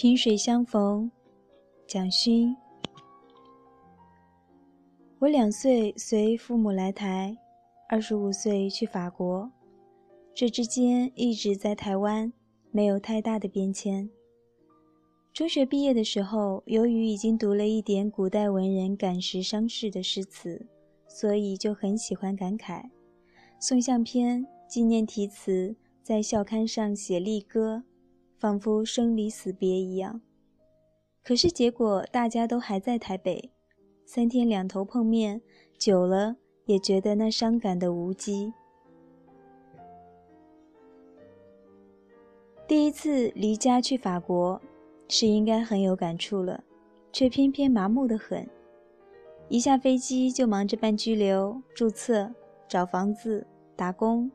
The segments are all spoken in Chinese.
萍水相逢，蒋勋。我两岁随父母来台，二十五岁去法国，这之间一直在台湾，没有太大的变迁。中学毕业的时候，由于已经读了一点古代文人感时伤世的诗词，所以就很喜欢感慨，送相片、纪念题词，在校刊上写励歌。仿佛生离死别一样，可是结果大家都还在台北，三天两头碰面，久了也觉得那伤感的无稽。第一次离家去法国，是应该很有感触了，却偏偏麻木的很。一下飞机就忙着办居留、注册、找房子、打工，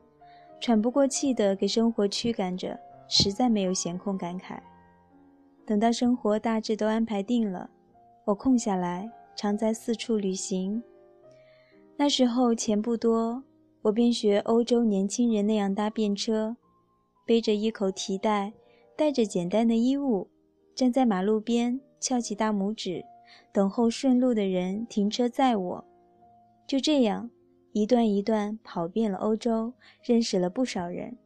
喘不过气的给生活驱赶着。实在没有闲空感慨。等到生活大致都安排定了，我空下来，常在四处旅行。那时候钱不多，我便学欧洲年轻人那样搭便车，背着一口提袋，带着简单的衣物，站在马路边，翘起大拇指，等候顺路的人停车载我。就这样，一段一段跑遍了欧洲，认识了不少人。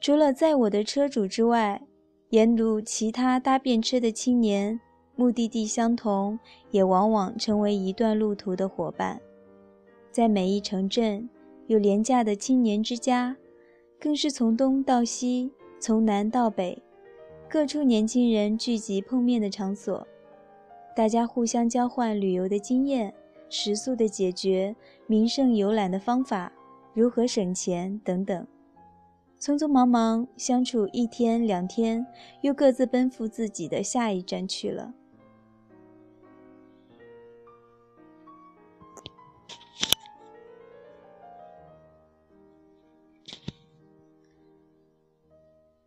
除了载我的车主之外，沿路其他搭便车的青年，目的地相同，也往往成为一段路途的伙伴。在每一城镇，有廉价的青年之家，更是从东到西，从南到北，各处年轻人聚集碰面的场所。大家互相交换旅游的经验，食宿的解决，名胜游览的方法，如何省钱等等。匆匆忙忙相处一天两天，又各自奔赴自己的下一站去了。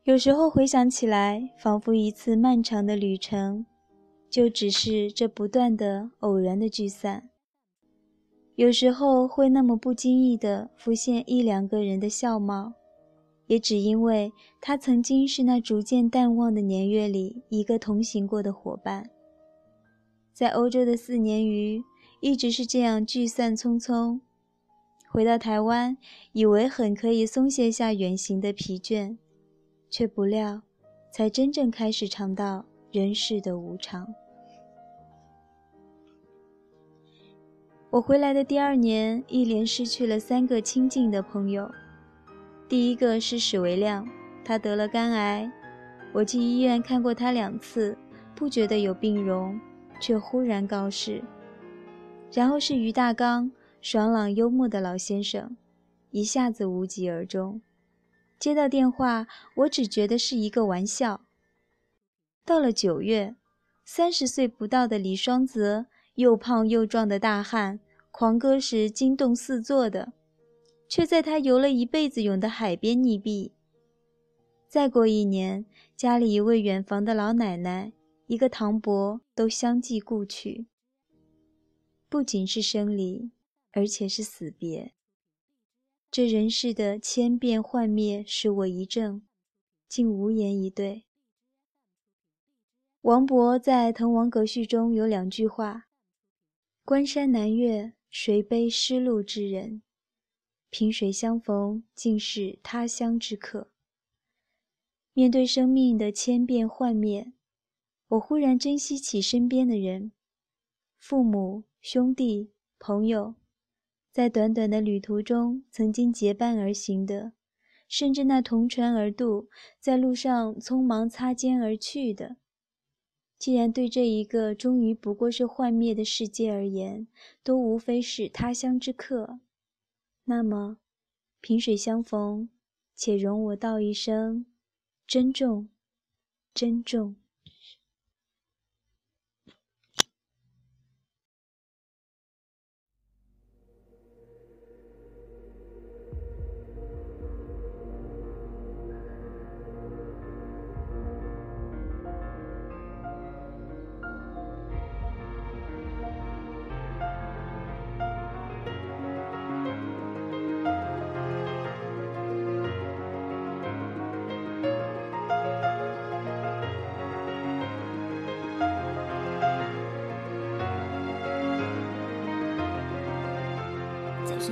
有时候回想起来，仿佛一次漫长的旅程，就只是这不断的偶然的聚散。有时候会那么不经意的浮现一两个人的笑貌。也只因为他曾经是那逐渐淡忘的年月里一个同行过的伙伴，在欧洲的四年余，一直是这样聚散匆匆。回到台湾，以为很可以松懈下远行的疲倦，却不料，才真正开始尝到人世的无常。我回来的第二年，一连失去了三个亲近的朋友。第一个是史维亮，他得了肝癌，我去医院看过他两次，不觉得有病容，却忽然告示。然后是于大刚，爽朗幽默的老先生，一下子无疾而终。接到电话，我只觉得是一个玩笑。到了九月，三十岁不到的李双泽，又胖又壮的大汉，狂歌时惊动四座的。却在他游了一辈子泳的海边溺毙。再过一年，家里一位远房的老奶奶，一个堂伯都相继故去。不仅是生离，而且是死别。这人世的千变幻灭，使我一怔，竟无言以对。王勃在《滕王阁序》中有两句话：“关山难越，谁悲失路之人？”萍水相逢，竟是他乡之客。面对生命的千变幻灭，我忽然珍惜起身边的人，父母、兄弟、朋友，在短短的旅途中曾经结伴而行的，甚至那同船而渡，在路上匆忙擦肩而去的。既然对这一个终于不过是幻灭的世界而言，都无非是他乡之客。那么，萍水相逢，且容我道一声珍重，珍重。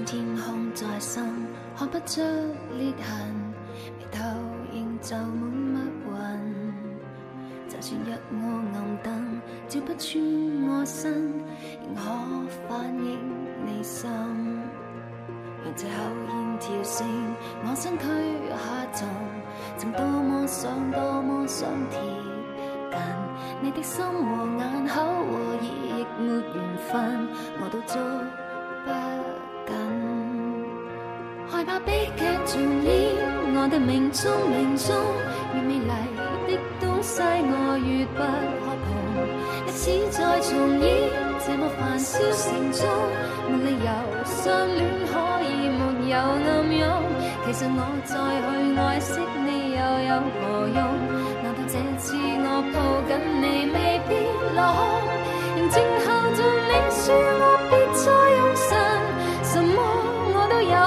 天空再深，看不出裂痕，眉头仍皱满密云。就算日卧暗灯，照不穿我身，仍可反映你心。让这口烟跳升，我身躯下沉，曾多么想，多么想贴近你的心和眼口和耳，亦没缘分，我都捉不。害怕悲剧重演，我的命中命中，越美丽的东西我越不可碰。历史再重演，这么繁嚣城中，没理由相恋可以没有暗涌。其实我再去爱惜你又有何用？难道这次我抱紧你未必落空？仍静候着你说我别再用神，什么我都有。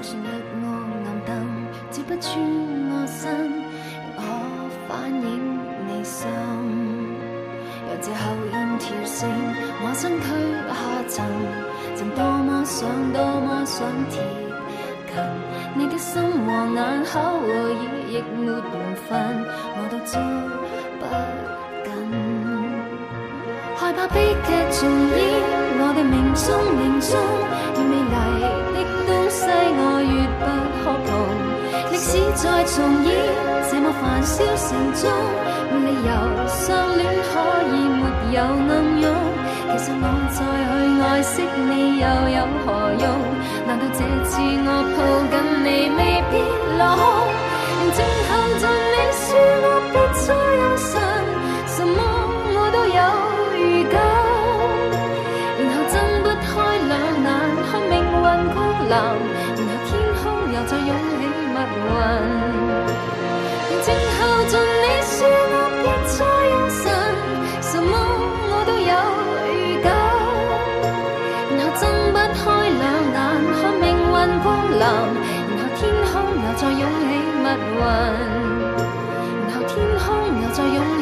就算一屋暗灯照不穿我身仍可反映你心由这后烟跳升我身躯下沉曾多么想多么想贴近你的心和眼口和耳亦没缘份我都捉不紧害怕悲剧重演我的命中命中越美丽再重演这么繁嚣城中，没理由相恋可以没有暗涌。其实我再去爱惜你又有何用？难道这次我抱紧你未必落空？仍静候着你说我别再有神，什么我都有预感。然后睁不开两眼看命运光临，然后天空又再涌起密云然后天空又再涌